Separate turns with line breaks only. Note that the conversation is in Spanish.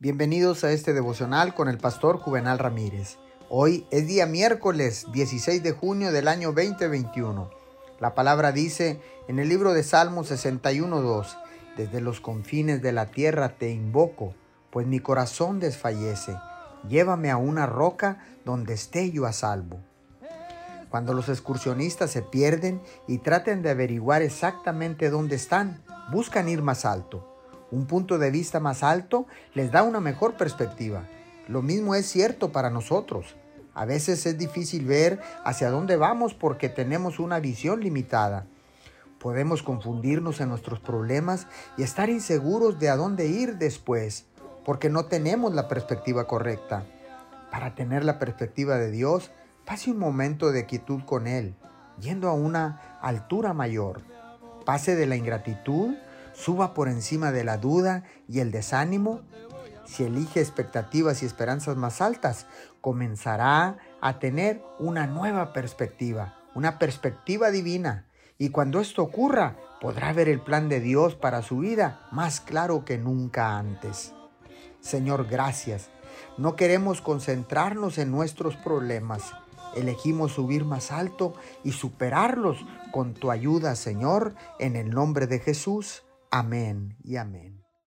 Bienvenidos a este devocional con el pastor Juvenal Ramírez. Hoy es día miércoles 16 de junio del año 2021. La palabra dice en el libro de Salmos 61.2, desde los confines de la tierra te invoco, pues mi corazón desfallece. Llévame a una roca donde esté yo a salvo. Cuando los excursionistas se pierden y traten de averiguar exactamente dónde están, buscan ir más alto un punto de vista más alto les da una mejor perspectiva. Lo mismo es cierto para nosotros. A veces es difícil ver hacia dónde vamos porque tenemos una visión limitada. Podemos confundirnos en nuestros problemas y estar inseguros de a dónde ir después, porque no tenemos la perspectiva correcta. Para tener la perspectiva de Dios, pase un momento de quietud con Él, yendo a una altura mayor. Pase de la ingratitud suba por encima de la duda y el desánimo, si elige expectativas y esperanzas más altas, comenzará a tener una nueva perspectiva, una perspectiva divina. Y cuando esto ocurra, podrá ver el plan de Dios para su vida más claro que nunca antes. Señor, gracias. No queremos concentrarnos en nuestros problemas. Elegimos subir más alto y superarlos con tu ayuda, Señor, en el nombre de Jesús. Amén y amén.